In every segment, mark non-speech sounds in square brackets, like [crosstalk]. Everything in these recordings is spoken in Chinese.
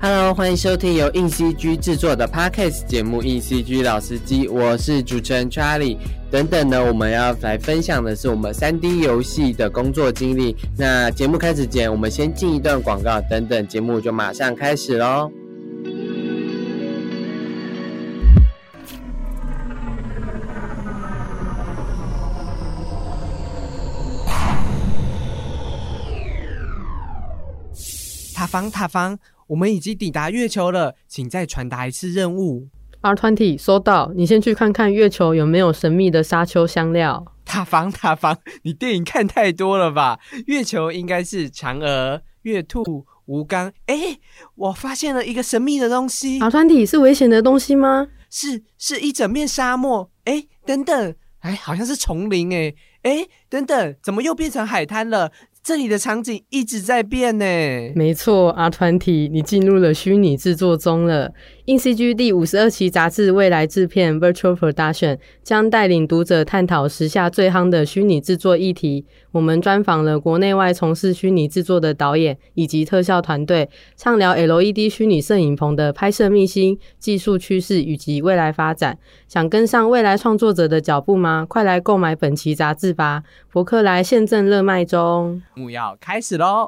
Hello，欢迎收听由硬 CG 制作的 Podcast 节目《硬 CG 老司机》，我是主持人 Charlie。等等呢，我们要来分享的是我们 3D 游戏的工作经历。那节目开始前，我们先进一段广告，等等节目就马上开始喽。塔防，塔防，我们已经抵达月球了，请再传达一次任务。R Twenty 收到，你先去看看月球有没有神秘的沙丘香料。塔防，塔防，你电影看太多了吧？月球应该是嫦娥、月兔、吴刚。哎，我发现了一个神秘的东西，R Twenty 是危险的东西吗？是是一整面沙漠。哎，等等，哎，好像是丛林。哎，哎，等等，怎么又变成海滩了？这里的场景一直在变呢。没错阿团体你进入了虚拟制作中了。硬 CG 第五十二期杂志未来制片 Virtual Production 将带领读者探讨时下最夯的虚拟制作议题。我们专访了国内外从事虚拟制作的导演以及特效团队，畅聊 LED 虚拟摄影棚的拍摄秘辛、技术趋势以及未来发展。想跟上未来创作者的脚步吗？快来购买本期杂志吧！博客来现正热卖中。幕要开始喽！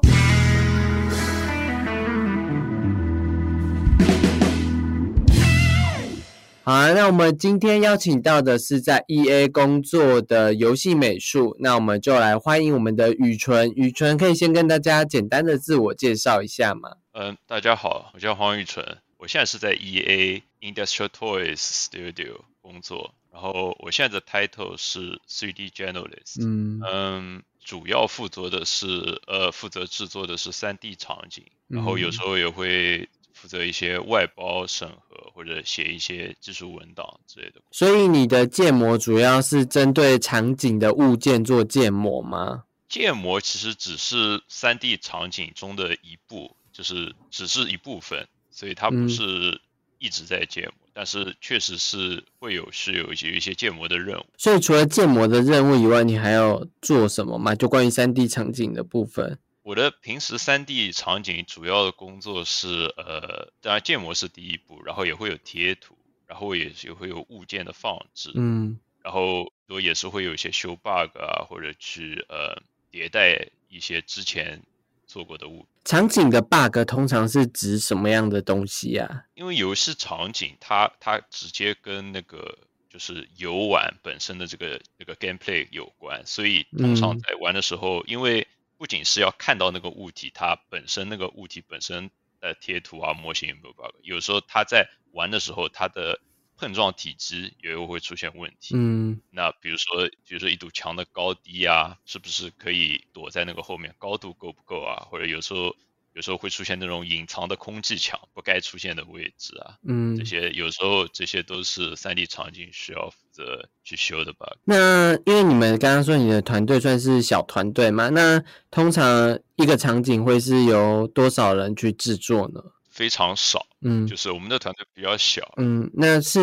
好啊，那我们今天邀请到的是在 E A 工作的游戏美术，那我们就来欢迎我们的雨纯。雨纯可以先跟大家简单的自我介绍一下吗？嗯，大家好，我叫黄雨纯，我现在是在 E A Industrial Toys Studio 工作，然后我现在的 title 是 3D Journalist，嗯嗯，主要负责的是呃负责制作的是 3D 场景，然后有时候也会负责一些外包审核或者写一些技术文档之类的。所以你的建模主要是针对场景的物件做建模吗？建模其实只是三 D 场景中的一部，就是只是一部分，所以它嗯不是一直在建模，但是确实是会有是有有一些建模的任务。所以除了建模的任务以外，你还要做什么吗？就关于三 D 场景的部分。我的平时三 D 场景主要的工作是，呃，当然建模是第一步，然后也会有贴图，然后也也会有物件的放置，嗯。然后我也是会有一些修 bug 啊，或者去呃迭代一些之前做过的物场景的 bug 通常是指什么样的东西啊？因为游戏场景它它直接跟那个就是游玩本身的这个这个 gameplay 有关，所以通常嗯。在玩的时候，因为不仅是要看到那个物体，它本身那个物体本身的贴图啊模型有没有 bug，有时候它在玩的时候，它的碰撞体积也会出现问题。嗯那比如说，比如说一堵墙的高低啊，是不是可以躲在那个后面？高度够不够啊？或者有时候有时候会出现那种隐藏的空气墙，不该出现的位置啊，嗯这。些有时候这些都是三 D 场景需要负责去修的 bug。那因为你们刚刚说你的团队算是小团队嘛，那通常一个场景会是由多少人去制作呢？非常少，嗯就是我们的团队比较小，嗯，那是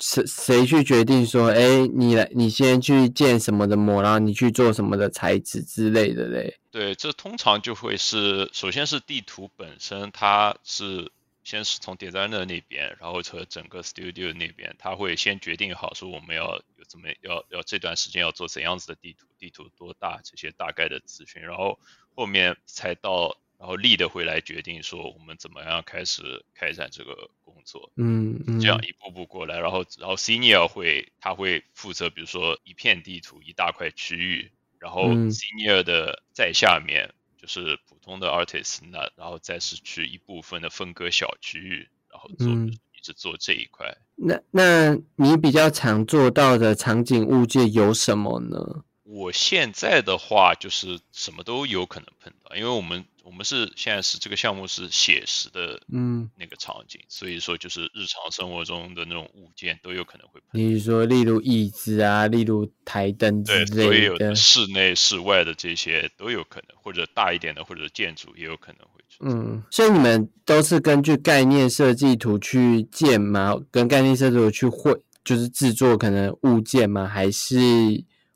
谁谁去决定说，哎，你来，你先去建什么的模，然后你去做什么的材质之类的嘞？对，这通常就会是，首先是地图本身，它是先是从 designer 那边，然后和整个 studio 那边，他会先决定好说我们要有怎么要要这段时间要做怎样子的地图，地图多大这些大概的资讯，然后后面才到，然后 lead 会来决定说我们怎么样开始开展这个工作。嗯嗯，这样一步步过来，然后然后 senior 会他会负责，比如说一片地图一大块区域，然后嗯 senior 的在下面就是普通的 artist，那然后再是去一部分的分割小区域，然后做、嗯一直做这一块。那那你比较常做到的场景物件有什么呢？我现在的话就是什么都有可能碰到，因为我们我们是现在是这个项目是写实的嗯，那个场景，所以说就是日常生活中的那种物件都有可能会碰到。比如说，例如椅子啊，例如台灯之对，所以类的有的。室内、室外的这些都有可能，或者大一点的，或者建筑也有可能会。嗯，所以你们都是根据概念设计图去建吗？跟概念设计图去绘，就是制作可能物件吗？还是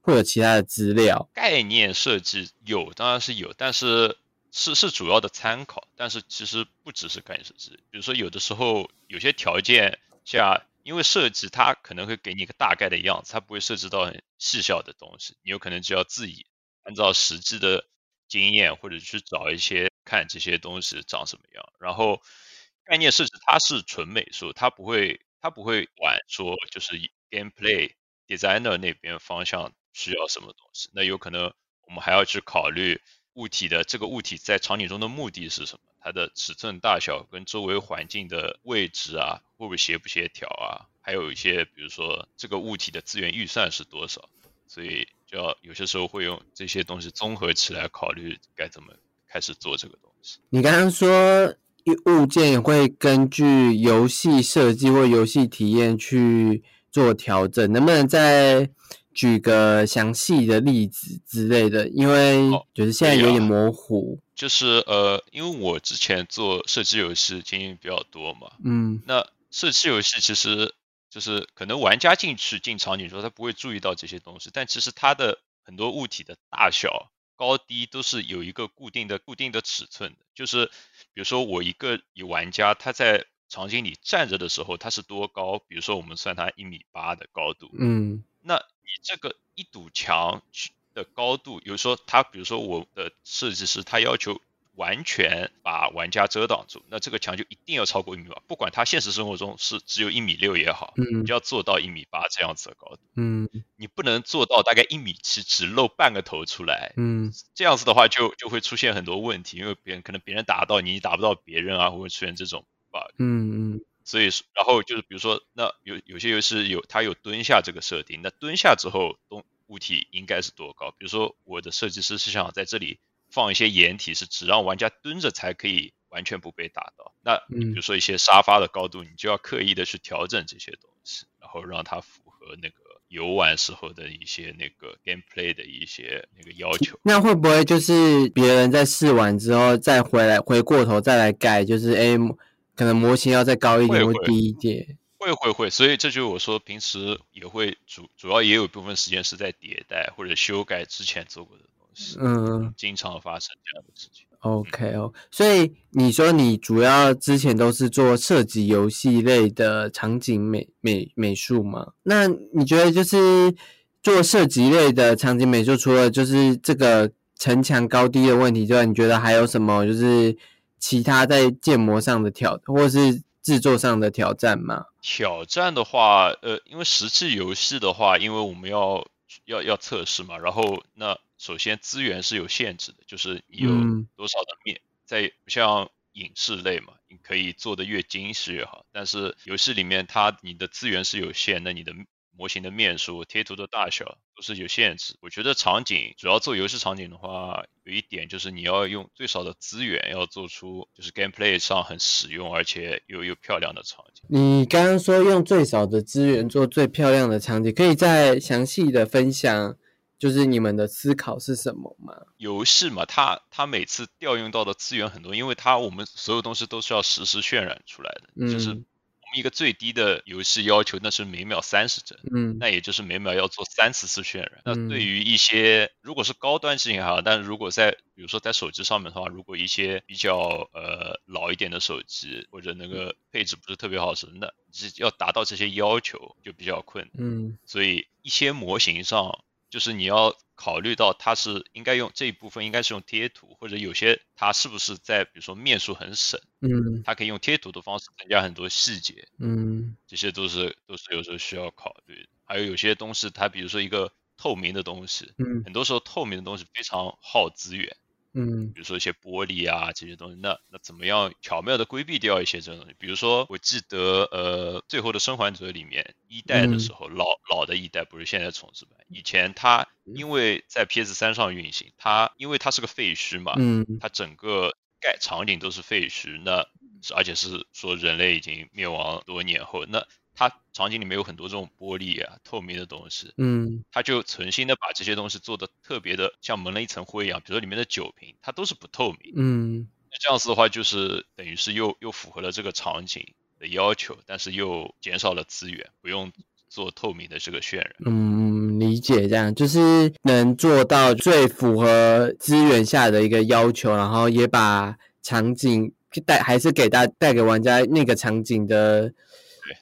会有其他的资料？概念设计有，当然是有，但是是是主要的参考，但是其实不只是概念设计。比如说有的时候有些条件下，因为设计它可能会给你一个大概的样子，它不会涉及到很细小的东西，你有可能就要自己按照实际的经验或者去找一些看这些东西长什么样。然后概念设计它是纯美术，它不会它不会管说就是 gameplay designer 那边方向需要什么东西，那有可能我们还要去考虑。物体的这个物体在场景中的目的是什么？它的尺寸大小跟周围环境的位置啊，会不会协不协调啊？还有一些，比如说这个物体的资源预算是多少？所以就要有些时候会用这些东西综合起来考虑该怎么开始做这个东西。你刚刚说物件会根据游戏设计或游戏体验去做调整，能不能在？举个详细的例子之类的，因为就是现在有点模糊。就是呃，因为我之前做射击游戏经验比较多嘛，嗯，那射击游戏其实就是可能玩家进去进场景时候，他不会注意到这些东西，但其实它的很多物体的大小、高低都是有一个固定的、固定的尺寸的。就是比如说我一个以玩家他在场景里站着的时候，他是多高？比如说我们算他一米八的高度，嗯。那你这个一堵墙的高度，比如说他，比如说我的设计师，他要求完全把玩家遮挡住，那这个墙就一定要超过一米八，不管他现实生活中是只有一米六也好，你，就要做到一米八这样子的高度，嗯，你不能做到大概一米七，只露半个头出来，嗯，这样子的话就就会出现很多问题，因为别人可能别人打到你，你打不到别人啊，会出现这种 bug，嗯嗯。所以，然后就是比如说，那有有些游戏有它有蹲下这个设定，那蹲下之后，东物体应该是多高？比如说，我的设计师是想在这里放一些掩体，是只让玩家蹲着才可以完全不被打到。那比如说一些沙发的高度，你就要刻意的去调整这些东西，然后让它符合那个游玩时候的一些那个 gameplay 的一些那个要求。那会不会就是别人在试完之后再回来回过头再来改？就是哎。可能模型要再高一点或低一点，会会会，所以这就是我说平时也会主主要也有一部分时间是在迭代或者修改之前做过的东西，嗯，经常发生这样的事情。OK 哦，所以你说你主要之前都是做设计游戏类的场景美美美术吗？那你觉得就是做设计类的场景美术，除了就是这个城墙高低的问题之外，你觉得还有什么就是？其他在建模上的挑，或是制作上的挑战吗？挑战的话，呃，因为实际游戏的话，因为我们要要要测试嘛，然后那首先资源是有限制的，就是你有多少的面，在像影视类嘛，你可以做的越精细越好，但是游戏里面它你的资源是有限，那你的。模型的面数、贴图的大小都是有限制。我觉得场景主要做游戏场景的话，有一点就是你要用最少的资源，要做出就是 gameplay 上很实用而且又又漂亮的场景。你刚刚说用最少的资源做最漂亮的场景，可以再详细的分享，就是你们的思考是什么吗？游戏嘛，它它每次调用到的资源很多，因为它我们所有东西都是要实时渲染出来的，就是。一个最低的游戏要求，那是每秒三十帧，嗯，那也就是每秒要做三十次渲染。那对于一些如果是高端机型还好，但如果在比如说在手机上面的话，如果一些比较呃老一点的手机或者那个配置不是特别好使，那要达到这些要求就比较困难。嗯，所以一些模型上。就是你要考虑到它是应该用这一部分应该是用贴图，或者有些它是不是在比如说面数很省，嗯，它可以用贴图的方式增加很多细节，嗯，这些都是都是有时候需要考虑。还有有些东西它比如说一个透明的东西，嗯，很多时候透明的东西非常耗资源。嗯，比如说一些玻璃啊这些东西，那那怎么样巧妙的规避掉一些这种东西？比如说，我记得呃，最后的生还者里面一代的时候，老老的一代不是现在重置版，以前它因为在 PS 三上运行，它因为它是个废墟嘛，嗯，它整个盖场景都是废墟，那而且是说人类已经灭亡多年后，那。它场景里面有很多这种玻璃啊，透明的东西，嗯，它就存心的把这些东西做的特别的像蒙了一层灰一样，比如说里面的酒瓶，它都是不透明，嗯，那这样子的话就是等于是又又符合了这个场景的要求，但是又减少了资源，不用做透明的这个渲染。嗯，理解这样，就是能做到最符合资源下的一个要求，然后也把场景带还是给大带给玩家那个场景的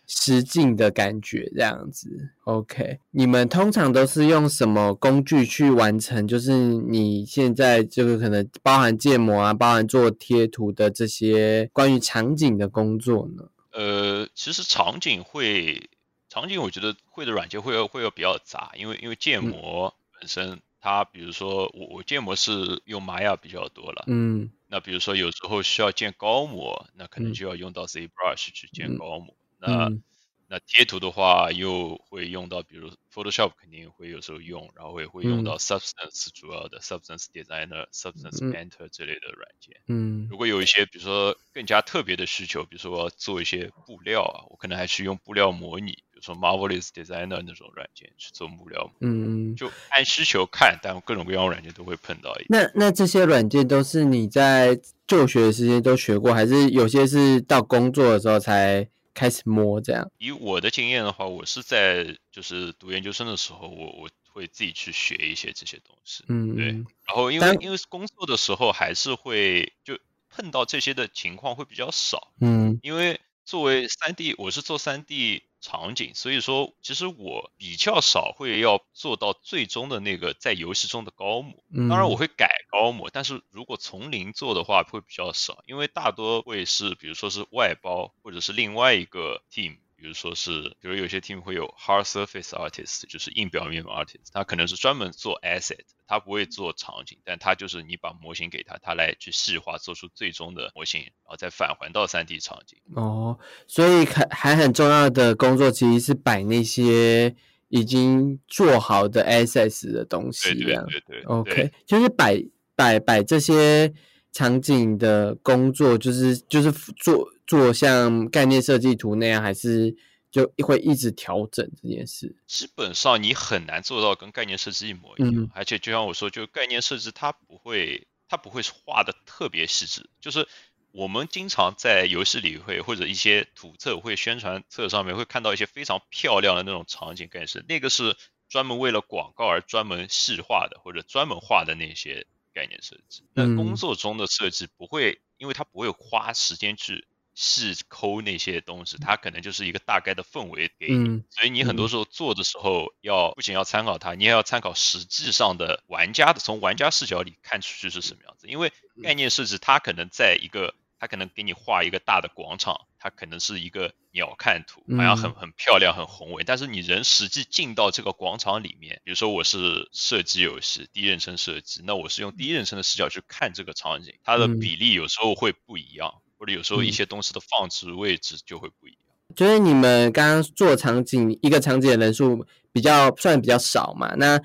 实境的感觉，这样子。OK，你们通常都是用什么工具去完成？就是你现在这个可能包含建模啊，包含做贴图的这些关于场景的工作呢？呃，其实场景会，场景我觉得会的软件会会有比较杂，因为因为建模本身它，比如说我我建模是用玛雅比较多了，嗯那比如说有时候需要建高模，那可能嗯就要用到 ZBrush 去建高模。那嗯那贴图的话，又会用到，比如 Photoshop 肯定会有时候用，然后也会用嗯到 Substance 主要的 Substance Designer、Substance 嗯 Mentor 这类的软件。嗯如果有一些，比如说更加特别的需求，比如说我要做一些布料啊，我可能还是用布料模拟，比如说 Marvelous Designer 那种软件去做布料，嗯嗯。就按需求看，但各种各样的软件都会碰到一。那那这些软件都是你在就学的时间都学过，还是有些是到工作的时候才开始摸这样？以我的经验的话，我是在就是读研究生的时候，我我会自己去学一些这些东西。嗯，对嗯然后因为因为工作的时候还是会就碰到这些的情况会比较少，嗯因为作为三 D，我是做三 D 场景，所以说其实我比较少会要做到最终的那个在游戏中的高模。嗯，当然我会改高模，但是如果从零做的话会比较少，因为大多会是比如说是外包或者是另外一个 team。比如说是，比如有些 team 会有 hard surface artist，就是硬表面 artist，他可能是专门做 asset，他不会做场景，但他就是你把模型给他，他来去细化，做出最终的模型，然后再返还到 3D 场景。哦，所以还还很重要的工作其实是摆那些已经做好的 SS 的东西，对对。对对 OK，就是摆摆摆这些场景的工作，就是就是做做像概念设计图那样，还是就会一直调整这件事。基本上你很难做到跟概念设计一模一样，嗯而且就像我说，就概念设计它不会，它不会画的特别细致，就是我们经常在游戏里会或者一些图册会宣传册上面会看到一些非常漂亮的那种场景概念设计，那个是专门为了广告而专门细化的或者专门画的那些概念设计。那嗯工作中的设计不会，因为它不会花时间去细抠那些东西，它可能就是一个大概的氛围给你。嗯所以你很多时候做的时候要不仅要参考它，你也要参考实际上的玩家的从玩家视角里看出去是什么样子。因为概念设计它可能在一个，它可能给你画一个大的广场，它可能是一个鸟瞰图，好像很嗯很漂亮、很宏伟。但是你人实际进到这个广场里面，比如说我是射击游戏第一人称射击，那我是用第一人称的视角去看这个场景，它的嗯比例有时候会不一样，或者有时候一嗯些东西的放置位置就会不一样。就是你们刚刚做场景，一个场景的人数比较算比较少嘛，那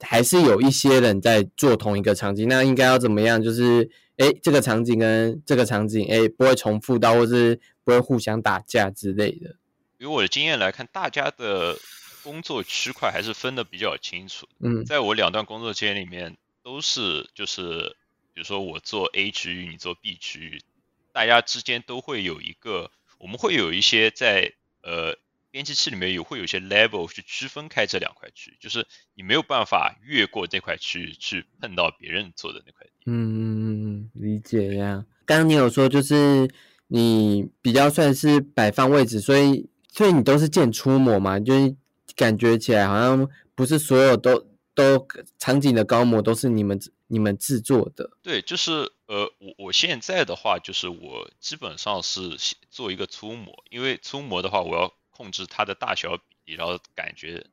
还是有一些人在做同一个场景，那应该要怎么样？就是哎，这个场景跟这个场景，哎，不会重复到，或是不会互相打架之类的。以我的经验来看，大家的工作区块还是分的比较清楚。嗯在我两段工作间里面，都是就是，比如说我做 A 区域，你做 B 区域，大家之间都会有一个，我们会有一些在呃编辑器里面有会有一些 level 去区分开这两块区域，就是你没有办法越过这块区域去碰到别人做的那块。嗯，理解呀。刚刚你有说，就是你比较算是摆放位置，所以所以你都是建出模嘛，就是感觉起来好像不是所有都都场景的高模都是你们你们制作的。对，就是呃，我我现在的话，就是我基本上是先做一个粗模，因为粗模的话，我要控制它的大小比例，然后感觉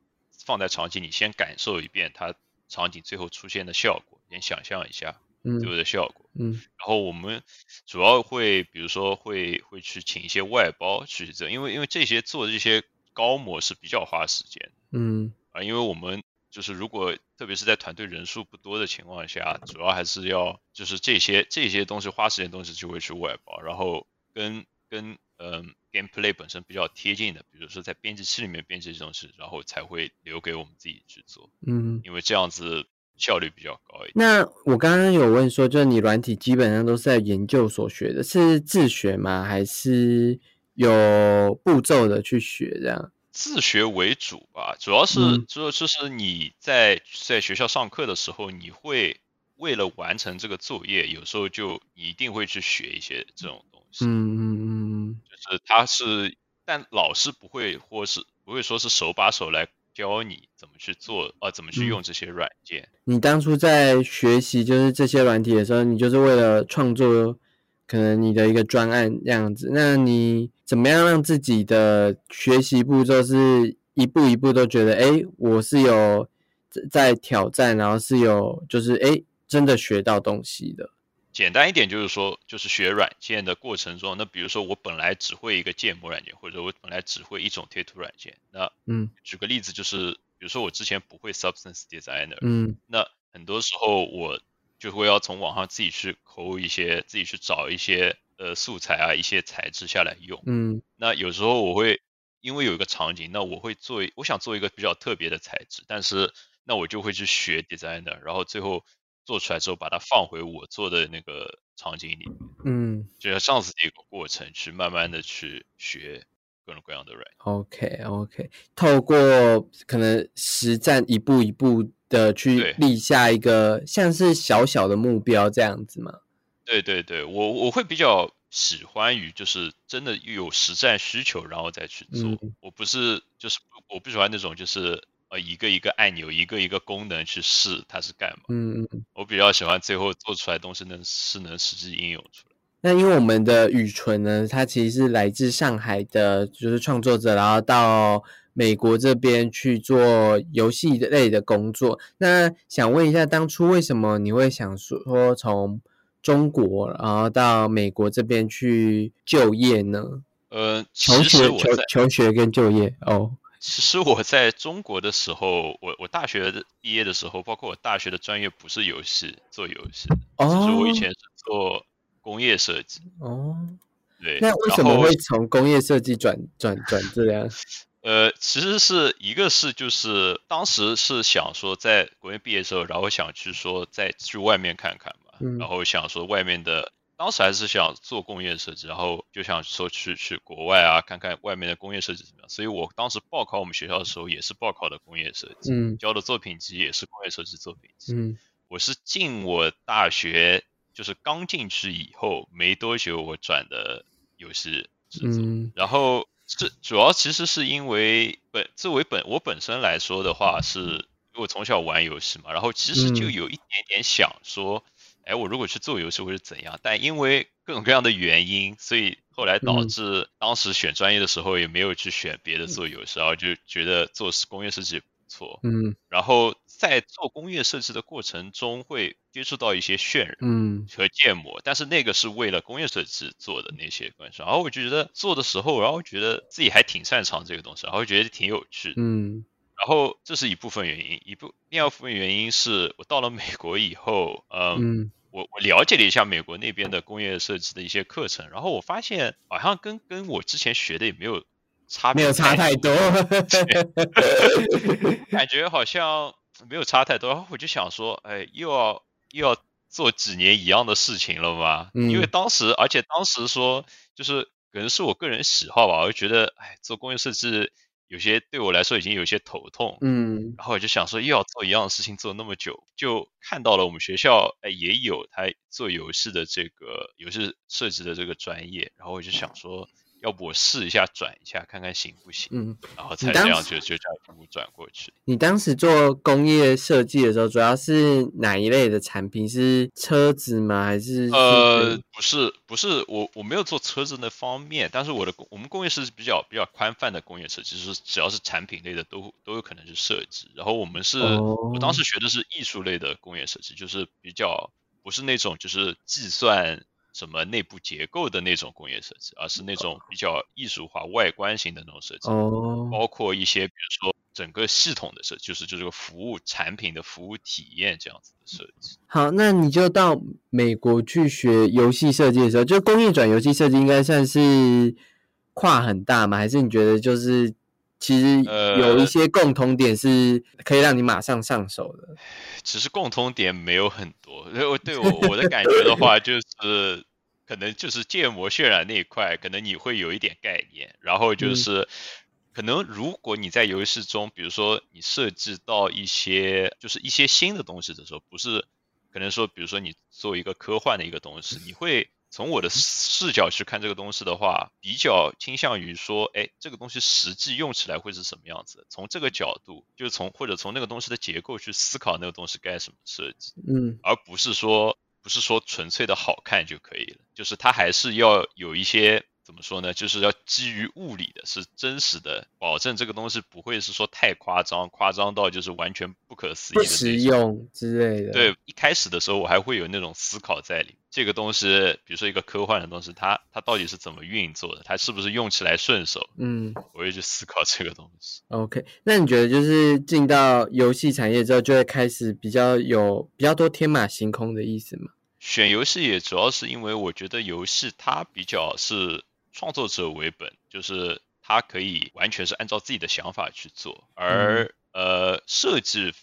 放在场景里，先感受一遍它场景最后出现的效果，先想象一下嗯最后的效果。嗯然后我们主要会，比如说会会去请一些外包去做，因为因为这些做这些高模是比较花时间。嗯啊，因为我们就是如果特别是在团队人数不多的情况下，主要还是要就是这些这些东西花时间的东西就会去外包，然后跟跟嗯 gameplay 本身比较贴近的，比如说在编辑器里面编辑这种事，然后才会留给我们自己去做，嗯。因为这样子效率比较高一点。那我刚刚有问说，就是你软体基本上都是在研究所学的，是自学吗？还是有步骤的去学这样？自学为主吧，主要是嗯就就是你在在学校上课的时候，你会为了完成这个作业，有时候就你一定会去学一些这种东西。嗯嗯嗯就是他是，但老师不会或是不会说是手把手来教你怎么去做，呃，怎么去嗯用这些软件。你当初在学习就是这些软体的时候，你就是为了创作可能你的一个专案这样子。那你怎么样让自己的学习步骤是一步一步都觉得，哎，我是有在在挑战，然后是有就是哎真的学到东西的。简单一点就是说，就是学软件的过程中，那比如说我本来只会一个建模软件，或者我本来只会一种贴图软件，那嗯举个例子就是，比如说我之前不会 Substance Designer，嗯那很多时候我就会要从网上自己去抠一些，自己去找一些呃素材啊，一些材质下来用。嗯那有时候我会因为有一个场景，那我会做，我想做一个比较特别的材质，但是那我就会去学 designer，然后最后做出来之后把它放回我做的那个场景里面，嗯就像这样子的一个过程，去慢慢的去学各种各样的软件。，OK OK，透过可能实战一步一步的去立下一个像是小小的目标这样子吗。对对对，我我会比较喜欢于就是真的有实战需求，然后再去做。嗯我不是就是我不喜欢那种就是呃一个一个按钮，一个一个功能去试它是干嘛。嗯嗯。我比较喜欢最后做出来的东西能是能实际应用出来。那因为我们的雨纯呢，他其实是来自上海的，就是创作者，然后到美国这边去做游戏类的工作。那想问一下，当初为什么你会想说从中国，然后到美国这边去就业呢？呃，求其实学、求求学跟就业哦，其实我在中国的时候，我我大学的毕业的时候，包括我大学的专业不是游戏，做游戏，只哦是我以前是做工业设计。哦，对，那为什么会从工业设计转转转这样？[laughs] 呃，其实是一个是就是当时是想说在国内毕业的时候，然后想去说再去外面看看嘛，嗯。然后想说外面的，当时还是想做工业设计，然后就想说去去国外啊看看外面的工业设计怎么样，所以我当时报考我们学校的时候也是报考的工业设计，嗯。交的作品集也是工业设计作品集，嗯。我是进我大学就是刚进去以后没多久我转的游戏制作，嗯。然后这主要其实是因为本作为本我本身来说的话，是因为我从小玩游戏嘛，然后其实就嗯有一点点想说，哎，我如果去做游戏会是怎样？但因为各种各样的原因，所以后来导嗯致当时选专业的时候也没有去选别的做游戏，然后就觉得做工业设计不错。嗯然后在做工业设计的过程中，会接触到一些渲染。嗯和建模，但是那个是为了工业设计做的那些关系，然后我就觉得做的时候，然后觉得自己还挺擅长这个东西，然后觉得挺有趣的，嗯然后这是一部分原因，一部另外一部分原因是我到了美国以后，嗯，嗯我我了解了一下美国那边的工业设计的一些课程，然后我发现好像跟跟我之前学的也没有差别，没有差太多。[laughs] 感觉好像没有差太多，然后我就想说，哎，又要又要做几年一样的事情了吗？嗯因为当时，而且当时说，就是可能是我个人喜好吧，我就觉得，哎，做工业设计有些对我来说已经有些头痛。嗯然后我就想说，又要做一样的事情做那么久，就看到了我们学校哎也有他做游戏的这个游戏设计的这个专业，然后我就想说，要不我试一下转一下，看看行不行，嗯，然后才这样就就这样一步转过去。你当时做工业设计的时候，主要是哪一类的产品？是车子吗？还是是呃，不是，不是，我我没有做车子那方面，但是我的工我们工业设计比较比较宽泛的工业设计，就是只要是产品类的都都有可能是设计。然后我们是，我当时学的是艺术类的工业设计，就是比较不是那种就是计算什么内部结构的那种工业设计，而是那种比较艺术化、外观型的那种设计。哦，包括一些比如说整个系统的设计，就是就是个服务产品的服务体验这样子的设计。好，那你就到美国去学游戏设计的时候，就工业转游戏设计，应该算是跨很大吗？还是你觉得就是其实呃有一些共同点是可以让你马上上手的？[laughs] 其实共同点没有很多，对我对我我的感觉的话，就是可能就是建模渲染那一块，可能你会有一点概念，然后就嗯。是可能如果你在游戏中，比如说你设置到一些就是一些新的东西的时候，不是可能说，比如说你做一个科幻的一个东西，你会从我的视角去看这个东西的话，比较倾向于说，哎，这个东西实际用起来会是什么样子？从这个角度，就是从或者从那个东西的结构去思考那个东西该什么设计，嗯。而不是说不是说纯粹的好看就可以了，就是它还是要有一些怎么说呢？就是要基于物理的，是真实的，保证这个东西不会是说太夸张，夸张到就是完全不可思议的不实。用之类的。，对，一开始的时候我还会有那种思考在里面。这个东西，比如说一个科幻的东西，它它到底是怎么运作的？它是不是用起来顺手？嗯我会去思考这个东西。，OK。那你觉得就是进到游戏产业之后，就会开始比较有比较多天马行空的意思吗？选游戏也主要是因为我觉得游戏它比较是创作者为本，就是他可以完全是按照自己的想法去做，而、呃设计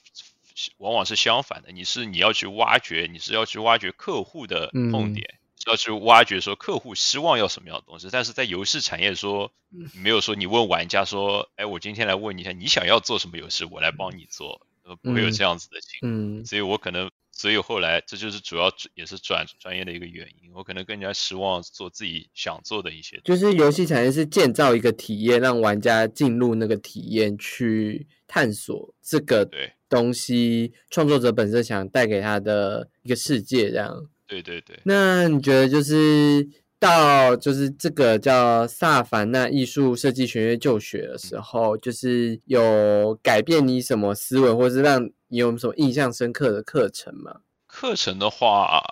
往往是相反的，你是你要去挖掘，你是要去挖掘客户的痛嗯。点。是要去挖掘说客户希望要什么样的东西，但是在游戏产业说，没有说你问玩家说，哎，我今天来问你一下，你想要做什么游戏，我来帮你做，呃，不会有嗯这样子的情况。嗯。所以我可能，所以后来这就是主要也是转专业的一个原因。我可能更加希望做自己想做的一些。就是游戏产业是建造一个体验，让玩家进入那个体验去探索这个东西，创作者本身想带给他的一个世界，这样。对对对，那你觉得就是到就是这个叫萨凡纳艺术设计学院就学的时候，就是有改变你什么思维，或是让你有什么印象深刻的课程吗？课程的话，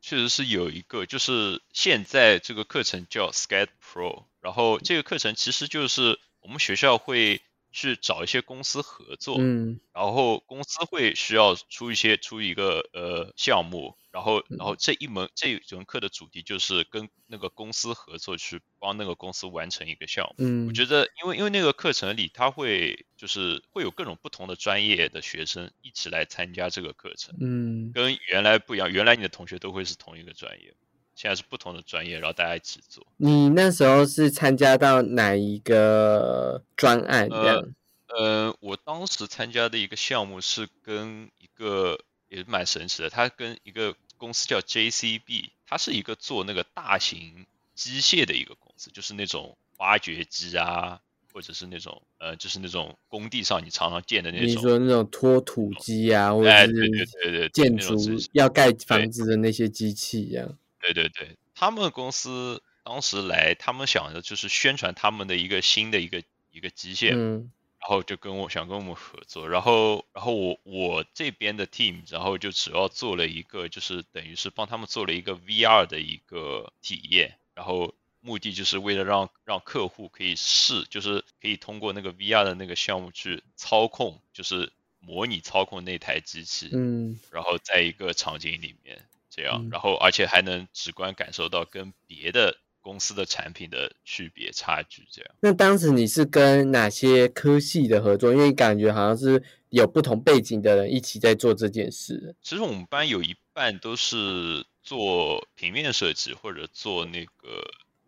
确实是有一个，就是现在这个课程叫 Skate Pro，然后这个课程其实就是我们学校会去找一些公司合作，嗯然后公司会需要出一些出一个呃项目，然后然后这一门这一门课的主题就是跟那个公司合作，去帮那个公司完成一个项目。嗯，我觉得，因为因为那个课程里，他会就是会有各种不同的专业的学生一起来参加这个课程，嗯跟原来不一样。原来你的同学都会是同一个专业，现在是不同的专业，然后大家一起做。你那时候是参加到哪一个专案这样？呃，我当时参加的一个项目是跟一个也蛮神奇的，它跟一个公司叫 JCB，它是一个做那个大型机械的一个公司，就是那种挖掘机啊，或者是那种呃，就是那种工地上你常常见的那种，你说那种拖土机啊，或哎，者是建筑要盖房子的那些机器这样？对对对，他们公司当时来，他们想着就是宣传他们的一个新的一个一个机械，嗯。然后就跟我想跟我们合作，然后然后我我这边的 team，然后就主要做了一个，就是等于是帮他们做了一个 VR 的一个体验，然后目的就是为了让让客户可以试，就是可以通过那个 VR 的那个项目去操控，就是模拟操控那台机器，嗯。然后在一个场景里面这样嗯，然后而且还能直观感受到跟别的公司的产品的区别差距，这样。那当时你是跟哪些科系的合作？因为感觉好像是有不同背景的人一起在做这件事。其实我们班有一半都是做平面设计或者做那个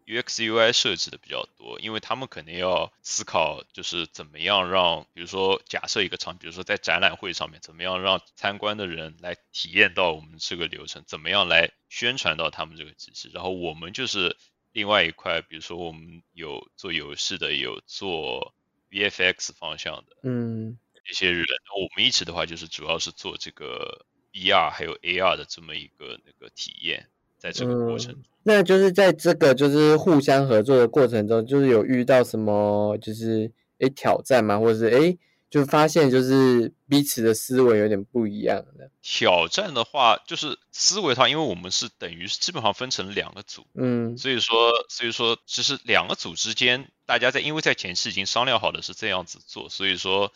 UX UI 设计的比较多，因为他们肯定要思考，就是怎么样让，比如说假设一个场，比如说在展览会上面，怎么样让参观的人来体验到我们这个流程，怎么样来宣传到他们这个机器，然后我们就是另外一块，比如说我们有做游戏的，有做 VFX 方向的，嗯。一些人，那我们一起的话，就是主要是做这个 VR 还有 AR 的这么一个那个体验，在这个过程那就是在这个就是互相合作的过程中，就是有遇到什么就是诶挑战吗？或者是诶就发现就是彼此的思维有点不一样的。挑战的话，就是思维的话，因为我们是等于是基本上分成两个组，嗯所以说所以说其实两个组之间，大家在因为在前期已经商量好的是这样子做，所以说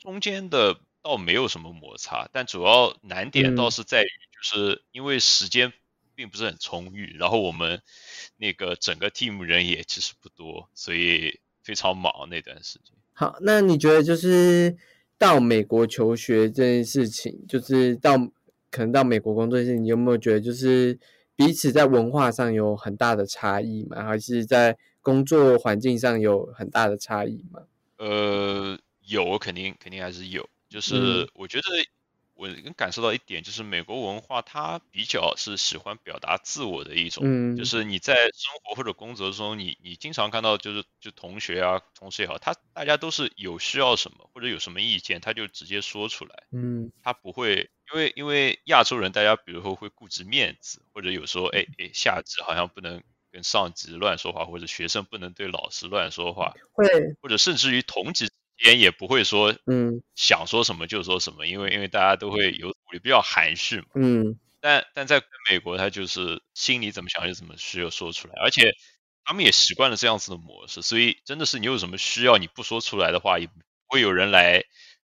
中间的倒没有什么摩擦，但主要难点嗯倒是在于，就是因为时间并不是很充裕，然后我们那个整个 team 人也其实不多，所以非常忙那段时间。好，那你觉得就是到美国求学这件事情，就是到可能到美国工作这件事情，你有没有觉得就是彼此在文化上有很大的差异吗？还是在工作环境上有很大的差异吗？呃，有肯定肯定还是有，就是我觉得我能感受到一点，就是美国文化它比较是喜欢表达自我的一种，嗯。就是你在生活或者工作中，你你经常看到就是就同学啊同事也好，他大家都是有需要什么或者有什么意见，他就直接说出来，嗯。他不会因为因为亚洲人大家比如说会顾及面子，或者有时候哎哎下级好像不能跟上级乱说话，或者学生不能对老师乱说话，会。或者甚至于同级之间也不会说嗯。想说什么就说什么，因为因为大家都会有比较含蓄嘛。嗯。但但在美国，他就是心里怎么想就怎么需要说出来，而且他们也习惯了这样子的模式，所以真的是你有什么需要你不说出来的话，也不会有人来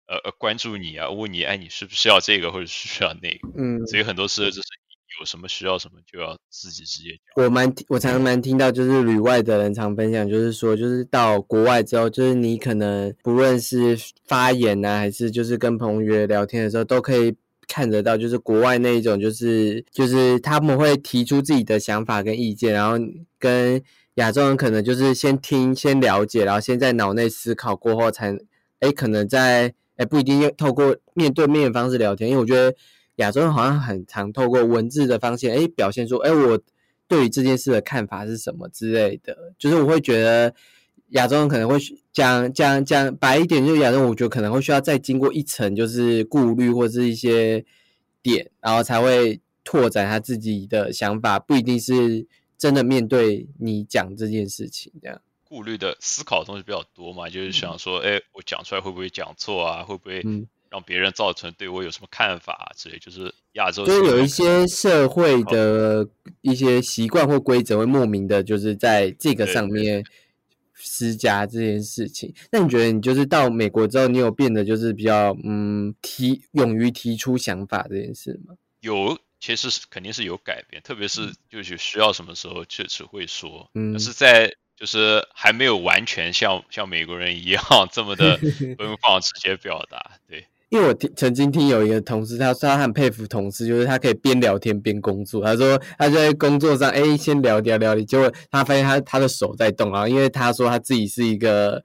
呃呃关注你啊，问你哎你需不需要这个或者需不需要那个，嗯，所以很多时候就是你有什么需要什么就要自己直接讲。我蛮我常常蛮听到，就是旅外的人常分享，就是说，就是到国外之后，就是你可能不论是发言呐、还是就是跟朋友聊天的时候，都可以看得到，就是国外那一种，就是就是他们会提出自己的想法跟意见，然后跟亚洲人可能就是先听、先了解，然后先在脑内思考过后才，哎，可能在哎不一定透过面对面的方式聊天，因为我觉得亚洲人好像很常透过文字的方式，哎，表现出哎我对于这件事的看法是什么之类的，就是我会觉得亚洲人可能会讲讲讲白一点，就是亚洲人我觉得可能会需要再经过一层，就是顾虑或是一些点，然后才会拓展他自己的想法，不一定是真的面对你讲这件事情这样。顾虑的思考的东西比较多嘛，就是想说，哎，我讲出来会不会讲错啊？会不会嗯让别人造成对我有什么看法啊之类？就是亚洲就是有一些社会的一些习惯或规则会莫名的，就是在这个上面施加这件事情。那你觉得你就是到美国之后，你有变得就是比较嗯提勇于提出想法这件事吗？有，其实是肯定是有改变，特别是就是需要什么时候确实会说，嗯但是在就是还没有完全像像美国人一样 [laughs] 这么的 [laughs] 奔放直接表达，对。因为我听曾经听有一个同事，他说他很佩服同事，就是他可以边聊天边工作。他说他在工作上，哎，先聊聊聊，结果他发现他他的手在动啊，因为他说他自己是一个，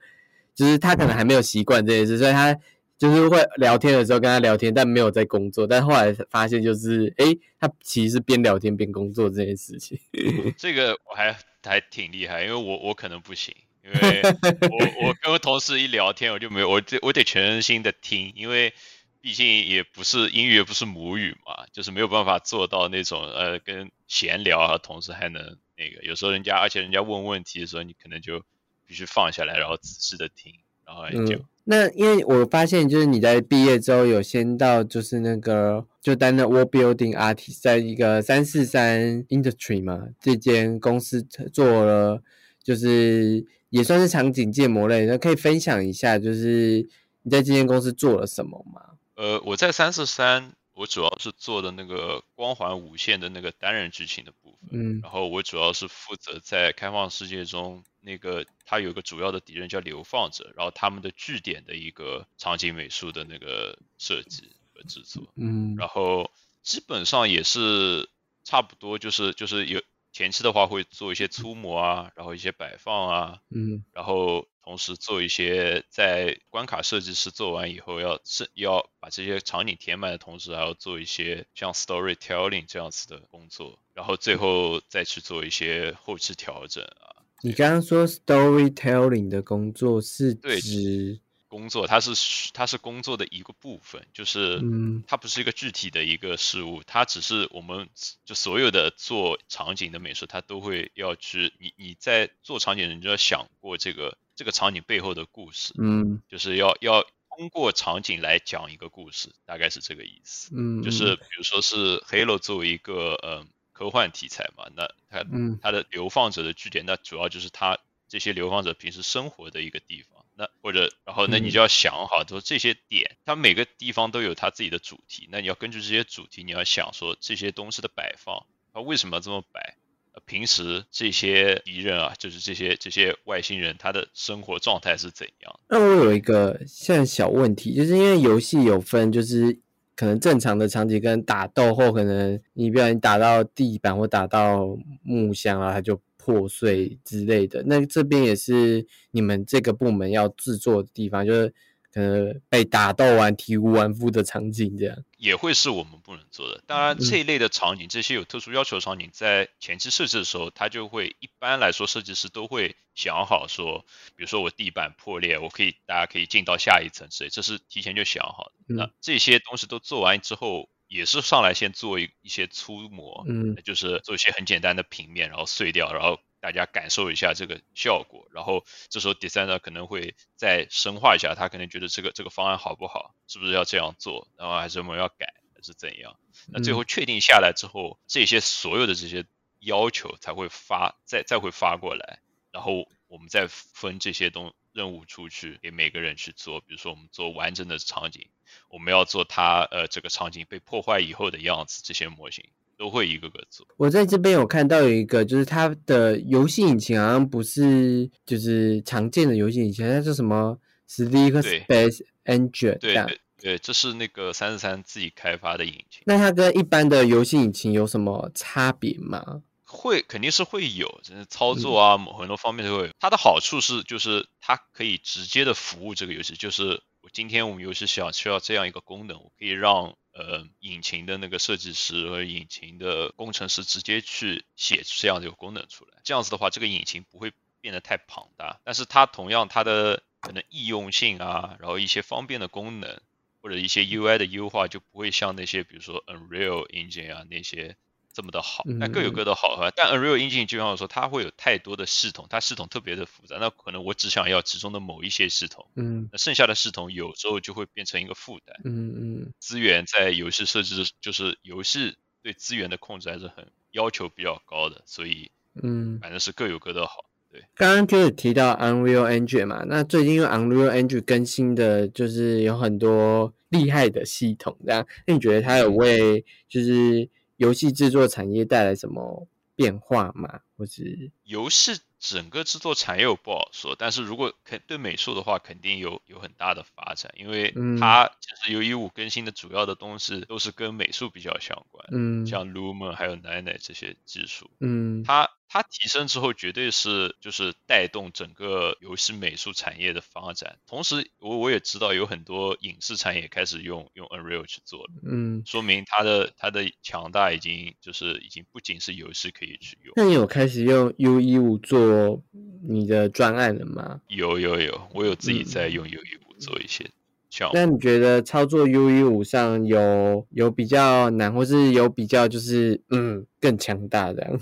就是他可能还没有习惯这件事，所以他就是会聊天的时候跟他聊天，但没有在工作。但后来发现就是，哎，他其实是边聊天边工作这件事情。[laughs] 这个我还还挺厉害，因为我我可能不行，因为我我跟同事一聊天，我就没有我得我得全身心的听，因为毕竟也不是英语也不是母语嘛，就是没有办法做到那种呃跟闲聊啊，同时还能那个有时候人家而且人家问问题的时候，你可能就必须放下来，然后仔细的听，然后就、嗯，那因为我发现就是你在毕业之后有先到就是那个就担任 World Building Artist，在一个三四三 Industry 嘛这间公司做了，就是也算是场景建模类，那可以分享一下就是你在这间公司做了什么吗？呃，我在三四三，我主要是做的那个光环无限的那个单人剧情的部分，嗯然后我主要是负责在开放世界中那个它有个主要的敌人叫流放者，然后他们的据点的一个场景美术的那个设计和制作，嗯然后基本上也是差不多，就是就是有前期的话会做一些粗模啊，然后一些摆放啊，嗯然后同时做一些在关卡设计师做完以后要是要把这些场景填满的同时，还要做一些像 storytelling 这样子的工作，然后最后再去做一些后期调整啊。你刚刚说 storytelling 的工作是对指工作它是它是工作的一个部分，就是嗯它不是一个具体的一个事物，它只是我们就所有的做场景的美术，它都会要去你你在做场景，你就要想过这个这个场景背后的故事，嗯就是要要通过场景来讲一个故事，大概是这个意思。嗯，就是比如说是 Halo 作为一个呃科幻题材嘛，那它嗯它的流放者的据点，那主要就是它这些流放者平时生活的一个地方。那或者然后那你嗯就要想好，说这些点，它每个地方都有它自己的主题，那你要根据这些主题，你要想说这些东西的摆放，它为什么要这么摆？呃平时这些敌人啊，就是这些这些外星人，他的生活状态是怎样？那我有一个像小问题，就是因为游戏有分，就是可能正常的场景跟打斗后，可能你不小心打到地板或打到木箱啊，它就破破碎之类的。那这边也是你们这个部门要制作的地方，就是可能被打斗完、体无完肤的场景这样。也会是我们不能做的。当然，这一类的场景，这些有特殊要求的场景，在前期设置的时候，它就会一般来说，设计师都会想好说，比如说我地板破裂，我可以大家可以进到下一层之类，这是提前就想好的。那这些东西都做完之后，也是上来先做一一些粗模，嗯，就是做一些很简单的平面，然后碎掉，然后大家感受一下这个效果。然后这时候 designer 可能会再深化一下，他可能觉得这个这个方案好不好，是不是要这样做，然后还是我们要改，还是怎样？那最后确定下来之后，这些所有的这些要求才会发，再再会发过来，然后我们再分这些东任务出去给每个人去做。比如说我们做完整的场景。我们要做它，呃，这个场景被破坏以后的样子，这些模型都会一个个做。我在这边有看到有一个，就是它的游戏引擎好像不是就是常见的游戏引擎，它是什么 Sleek Space Engine？对对对，这是那个三十三自己开发的引擎。那它跟一般的游戏引擎有什么差别吗？会肯定是会有，就是操作啊，很多方面都会有。它的好处是，就是它可以直接的服务这个游戏，就是我。今天我们游戏想需要这样一个功能，我可以让呃引擎的那个设计师和引擎的工程师直接去写这样的一个功能出来。这样子的话，这个引擎不会变得太庞大，但是它同样它的可能易用性啊，然后一些方便的功能或者一些 UI 的优化就不会像那些比如说 Unreal Engine 啊那些。这么的好，那各有各的好坏。但 Unreal Engine 就像我说，它会有太多的系统，它系统特别的复杂。那可能我只想要其中的某一些系统，嗯，那剩下的系统有时候就会变成一个负担，嗯嗯。资源在游戏设置，就是游戏对资源的控制还是很要求比较高的，所以，嗯，反正是各有各的好。对，刚刚就是提到 Unreal Engine 嘛，那最近因为 Unreal Engine 更新的就是有很多厉害的系统，这样，那你觉得它有为就是？游戏制作产业带来什么变化吗？或是游戏整个制作产业我不好说，但是如果肯对美术的话，肯定有有很大的发展，因为它其实由一五更新的主要的东西都是跟美术比较相关，嗯，像 Lumen 还有 Nine 这些技术，嗯，它。它提升之后，绝对是就是带动整个游戏美术产业的发展。同时，我我也知道有很多影视产业开始用用 Unreal 去做了，嗯，说明它的它的强大已经就是已经不仅是游戏可以去用。那你有开始用 U 一五做你的专案了吗？有有有，我有自己在用 U 一五做一些项目。那你觉得操作 U 一五上有有比较难，或是有比较就是嗯更强大这样？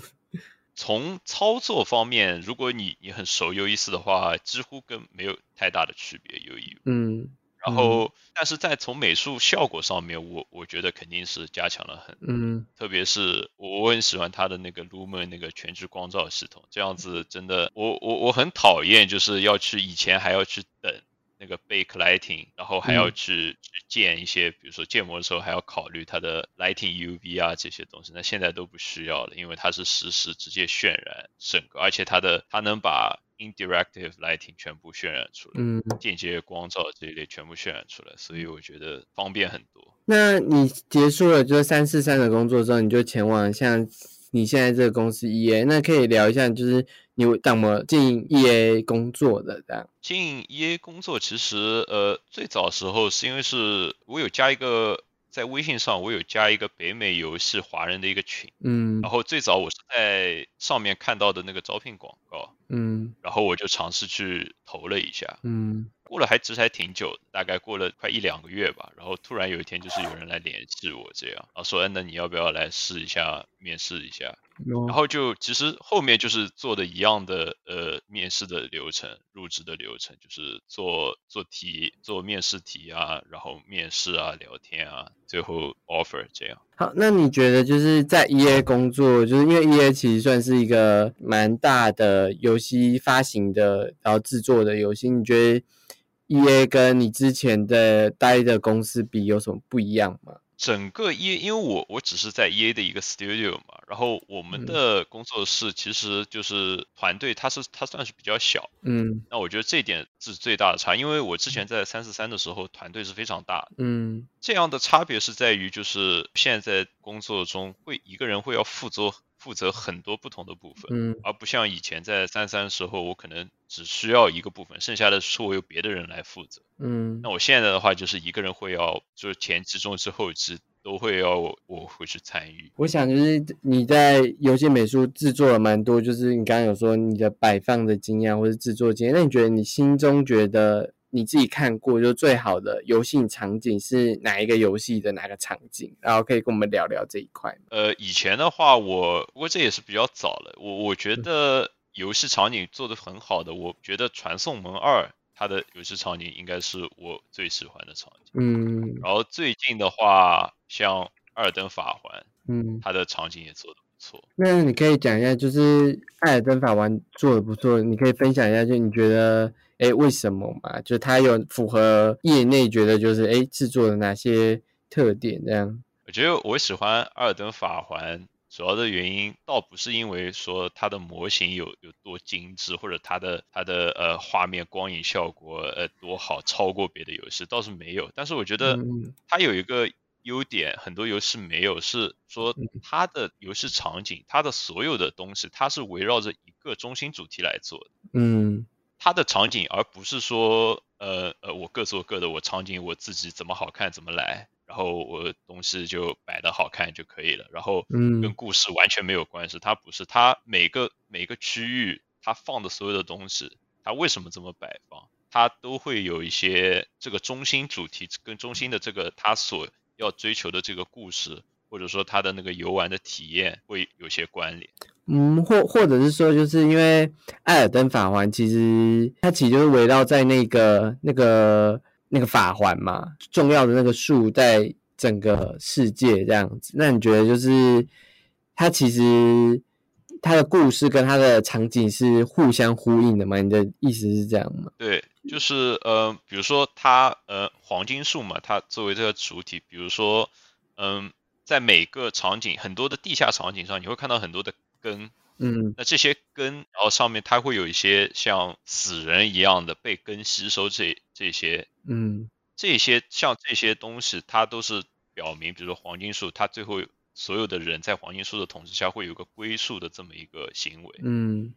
从操作方面，如果你你很熟 U 一四的话，几乎跟没有太大的区别。U 一，嗯，然后，但是在从美术效果上面，我我觉得肯定是加强了很，嗯，特别是我我很喜欢它的那个 Lumen 那个全局光照系统，这样子真的，我我我很讨厌就是要去以前还要去等。那个 bake lighting，然后还要去去建一些，比如说建模的时候还要考虑它的 lighting UV 啊这些东西，那现在都不需要了，因为它是实时直接渲染整个，而且它的它能把 indirective lighting 全部渲染出来，嗯，间接光照这一类全部渲染出来，所以我觉得方便很多。那你结束了就是三四三的工作之后，你就前往像你现在这个公司 EA，那可以聊一下就是。你怎么进 EA 工作的？这样进 EA 工作，其实呃，最早时候是因为是我有加一个在微信上，我有加一个北美游戏华人的一个群，嗯，然后最早我是在上面看到的那个招聘广告，嗯，然后我就尝试去投了一下，嗯。过了还其实还挺久的，大概过了快一两个月吧。然后突然有一天，就是有人来联系我，这样，然后说：“那你要不要来试一下，面试一下？”然后就其实后面就是做的一样的，呃，面试的流程、入职的流程，就是做做题、做面试题啊，然后面试啊、聊天啊，最后 offer 这样。好，那你觉得就是在 EA 工作，就是因为 EA 其实算是一个蛮大的游戏发行的，然后制作的游戏，你觉得？E A 跟你之前的待的公司比有什么不一样吗？整个 E A，因为我我只是在 E A 的一个 studio 嘛，然后我们的工作室其实就是团队，它是它算是比较小，嗯，那我觉得这一点是最大的差，因为我之前在三四三的时候，团队是非常大，嗯，这样的差别是在于就是现在工作中会一个人会要负责负责很多不同的部分，嗯而不像以前在三三的时候，我可能只需要一个部分，剩下的是我由别的人来负责。嗯那我现在的话，就是一个人会要，就是前期、中期、后期都会要我我会去参与。我想就是你在游戏美术制作了蛮多，就是你刚刚有说你的摆放的经验或者制作经验，那你觉得你心中觉得你自己看过就最好的游戏场景是哪一个游戏的哪个场景？然后可以跟我们聊聊这一块吗。呃，以前的话我，不过这也是比较早了。我我觉嗯得游戏场景做的很好的，我觉得《传送门二》它的游戏场景应该是我最喜欢的场景。嗯然后最近的话，像《艾尔登法环》，嗯，它的场景也做的不错。那你可以讲一下，就是《艾尔登法环》做的不错，你可以分享一下，就你觉得，哎，为什么嘛？就它有符合业内觉得就是，哎，制作的哪些特点这样？我觉得我喜欢《艾尔登法环》主要的原因，倒不是因为说它的模型有有多精致，或者它的它的呃画面光影效果呃多好，超过别的游戏，倒是没有。但是我觉得嗯它有一个优点，很多游戏没有，是说嗯它的游戏场景，它的所有的东西，它是围绕着一个中心主题来做的。嗯它的场景，而不是说，呃呃，我各做各的，我场景我自己怎么好看怎么来，然后我东西就摆的好看就可以了，然后跟嗯故事完全没有关系。它不是，它每个每个区域它放的所有的东西，它为什么这么摆放，它都会有一些这个中心主题跟中心的这个它所要追求的这个故事，或者说它的那个游玩的体验会有些关联。嗯，或或者是说，就是因为《艾尔登法环》其实它其实就是围绕在那个那个那个法环嘛，重要的那个树在整个世界这样子。那你觉得就是它其实它的故事跟它的场景是互相呼应的吗？你的意思是这样吗？对，就是呃，比如说它呃黄金树嘛，它作为这个主体，比如说嗯，在每个场景很多的地下场景上，你会看到很多的根，嗯。那这些根，然后上面它会有一些像死人一样的被根吸收这这些。嗯。这些像这些东西，它都是表明，比如说黄金树，它最后所有的人在黄金树的统治下会有个归宿的这么一个行为。嗯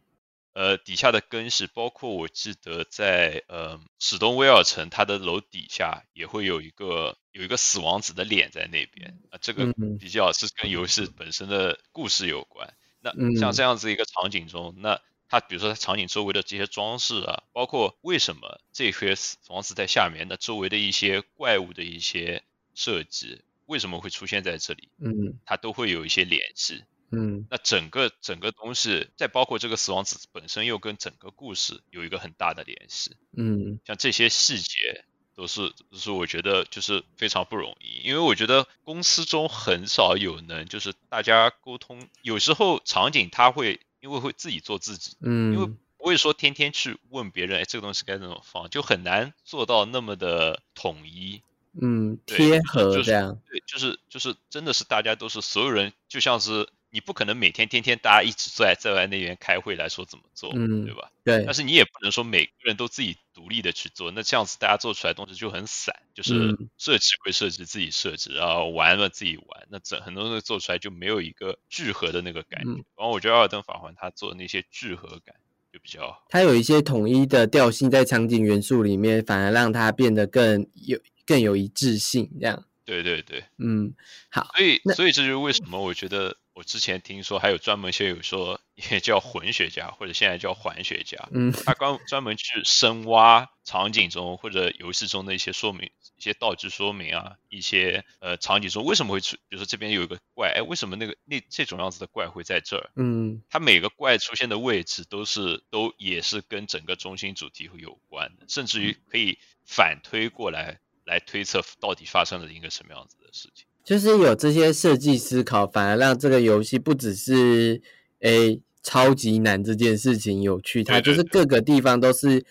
呃，底下的根是包括我记得在呃史东威尔城，它的楼底下也会有一个有一个死亡子的脸在那边啊、这个嗯比较是跟游戏本身的故事有关。那嗯像这样子一个场景中，那它比如说它场景周围的这些装饰啊，包括为什么这些死亡子在下面，那周围的一些怪物的一些设计，为什么会出现在这里，嗯它都会有一些联系。嗯那整个整个东西，再包括这个死亡子本身，又跟整个故事有一个很大的联系。嗯像这些细节，都是都是我觉得就是非常不容易，因为我觉得公司中很少有能就是大家沟通，有时候场景他会因为会自己做自己，嗯因为嗯不会说天天去问别人，哎，这个东西该怎么放，就很难做到那么的统一。嗯，贴合这样。对，就是就是真的是大家都是所有人，就像是你不可能每天天天大家一直坐在在外那边开会来说怎么做，嗯对吧？对但，是你也不能说每个人都自己独立的去做，那这样子大家做出来的东西就很散，就是嗯设计归设计自己设计，然后玩了自己玩，那整很多东西做出来就没有一个聚合的那个感觉。嗯然后我觉得《奥尔登法环》它做的那些聚合感就比较好。它有一些统一的调性在场景元素里面，反而让它变得更有更有一致性。这样，对对对，嗯，好，所以所以这就是为什么我觉得我之前听说还有专门些有说也叫混学家，或者现在叫环学家，嗯他专专门去深挖场景中或者游戏中的一些说明、一些道具说明啊，一些呃场景中为什么会出，比如说这边有一个怪，哎，为什么那个那这种样子的怪会在这儿？嗯它每个怪出现的位置都是都也是跟整个中心主题有关的，甚至于可以反推过来来推测到底发生了一个什么样子的事情。就是有这些设计思考，反而让这个游戏不只是诶超级难这件事情有趣，它就是各个地方都是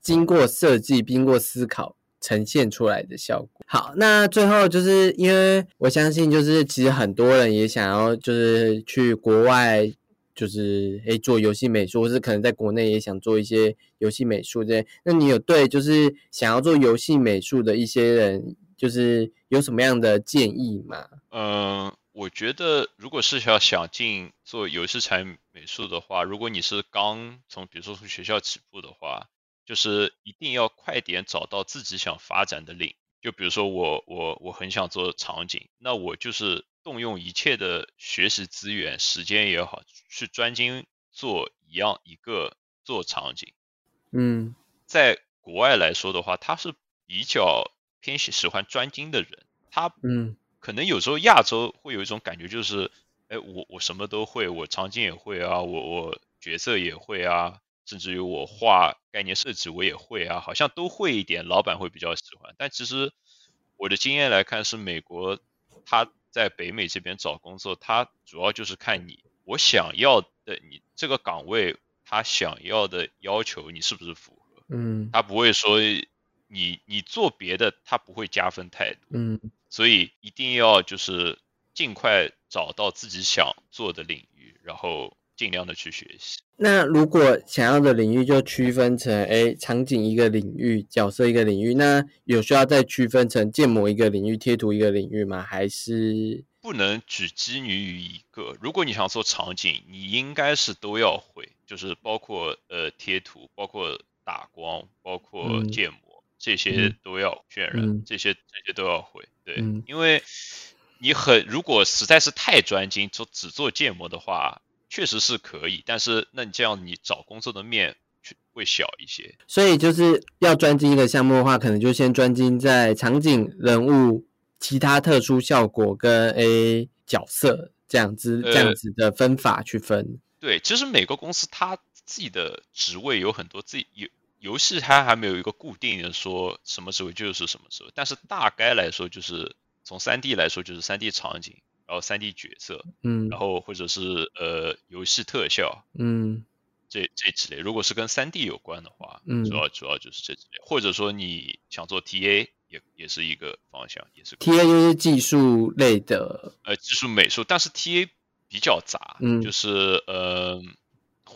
经过设计、经过思考呈现出来的效果。好，那最后就是因为我相信，就是其实很多人也想要就是去国外。就是诶做游戏美术，或是可能在国内也想做一些游戏美术这些。那你有对就是想要做游戏美术的一些人，就是有什么样的建议吗？嗯，我觉得如果是要想进做游戏产美术的话，如果你是刚从比如说从学校起步的话，就是一定要快点找到自己想发展的领。就比如说我我我很想做场景，那我就是动用一切的学习资源、时间也好，去专精做一样一个做场景。嗯，在国外来说的话，它是比较偏喜喜欢专精的人，他嗯。可能有时候亚洲会有一种感觉，就是，哎，我我什么都会，我场景也会啊，我我角色也会啊，甚至于我画概念设计我也会啊，好像都会一点，老板会比较喜欢。但其实我的经验来看，是美国他在北美这边找工作，他主要就是看你我想要的你这个岗位他想要的要求你是不是符合，嗯。他不会说你你做别的他不会加分太多。嗯所以一定要就是尽快找到自己想做的领域，然后尽量的去学习。那如果想要的领域就区分成，哎，场景一个领域，角色一个领域，那有需要再区分成建模一个领域，贴图一个领域吗？还是不能只基于于一个。如果你想做场景，你应该是都要会，就是包括呃贴图，包括打光，包括嗯建模，这些嗯都要渲染，嗯这些这些都要会。对，嗯因为你很如果实在是太专精，做只做建模的话，确实是可以，但是那你这样你找工作的面去会小一些。所以就是要专精一个项目的话，可能就先专精在场景、人物、其他特殊效果跟 A 角色这样子呃这样子的分法去分。对，其实每个公司它自己的职位有很多，自己游游戏它还没有一个固定的说什么时候就是什么时候，但是大概来说就是从三 D 来说就是三 D 场景，然后三 D 角色，嗯。然后或者是呃游戏特效。嗯。这这几类，如果是跟三 D 有关的话，嗯。主要主要就是这几类，或者说你想做 TA 也也是一个方向，也是，TA 就是技术类的，呃技术美术，但是 TA 比较杂，嗯。就是呃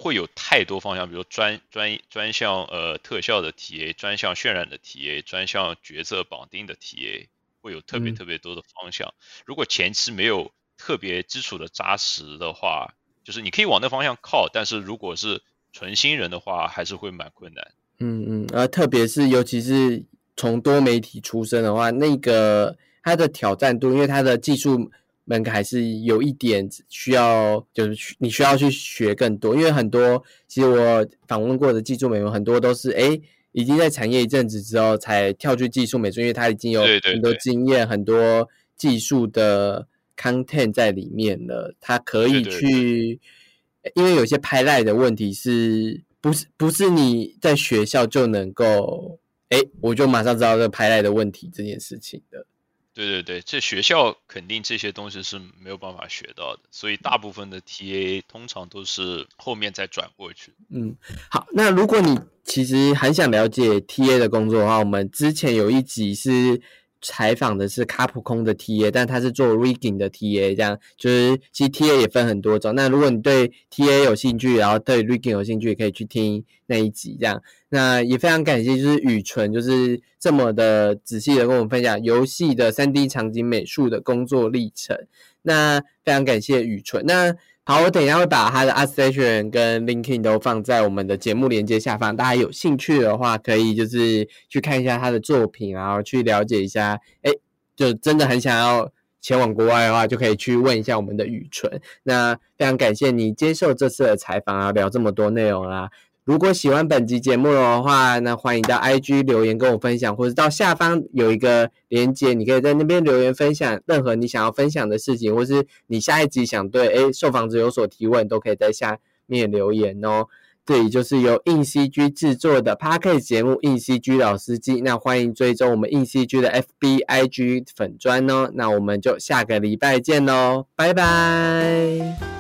会有太多方向，比如专专专项呃特效的 TA，专项渲染的 TA，专项角色绑定的 TA，会有特别嗯特别多的方向。如果前期没有特别基础的扎实的话，就是你可以往那方向靠，但是如果是纯新人的话，还是会蛮困难。嗯嗯，呃，特别是尤其是从多媒体出身的话，那个它的挑战度，因为它的技术门槛还是有一点需要，就是你需要去学更多。因为很多其实我访问过的技术美容，很多都是诶已经在产业一阵子之后才跳去技术美术，因为他已经有很多经验、很多技术的 content 在里面了，他可以对对去。因为有些拍赖的问题是不是不是你在学校就能够，哎，我就马上知道这个拍赖的问题这件事情的。对对对，这学校肯定这些东西是没有办法学到的，所以大部分的 TA 通常都是后面再转过去。嗯，好，那如果你其实很想了解 TA 的工作的话，我们之前有一集是采访的是卡普空的 TA，但他是做 rigging 的 TA，这样就是其实 TA 也分很多种。那如果你对 TA 有兴趣，然后对 rigging 有兴趣，也可以去听那一集。这样，那也非常感谢就是雨纯，就是这么的仔细的跟我们分享游戏的三 D 场景美术的工作历程。那非常感谢雨纯。那好，我等一下会把他的 ArtStation 跟 Linkin 都放在我们的节目连接下方，大家有兴趣的话，可以就是去看一下他的作品，然后去了解一下。哎，就真的很想要前往国外的话，就可以去问一下我们的雨纯。那非常感谢你接受这次的采访啊，聊这么多内容啦。如果喜欢本集节目的话，那欢迎到 IG 留言跟我分享，或者到下方有一个连接，你可以在那边留言分享任何你想要分享的事情，或是你下一集想对诶受访者有所提问，都可以在下面留言哦。这里就是由硬 CG 制作的 p a r k e t 节目《硬 CG 老司机》，那欢迎追踪我们硬 CG 的 FB、IG 粉砖哦。那我们就下个礼拜见喽，拜拜。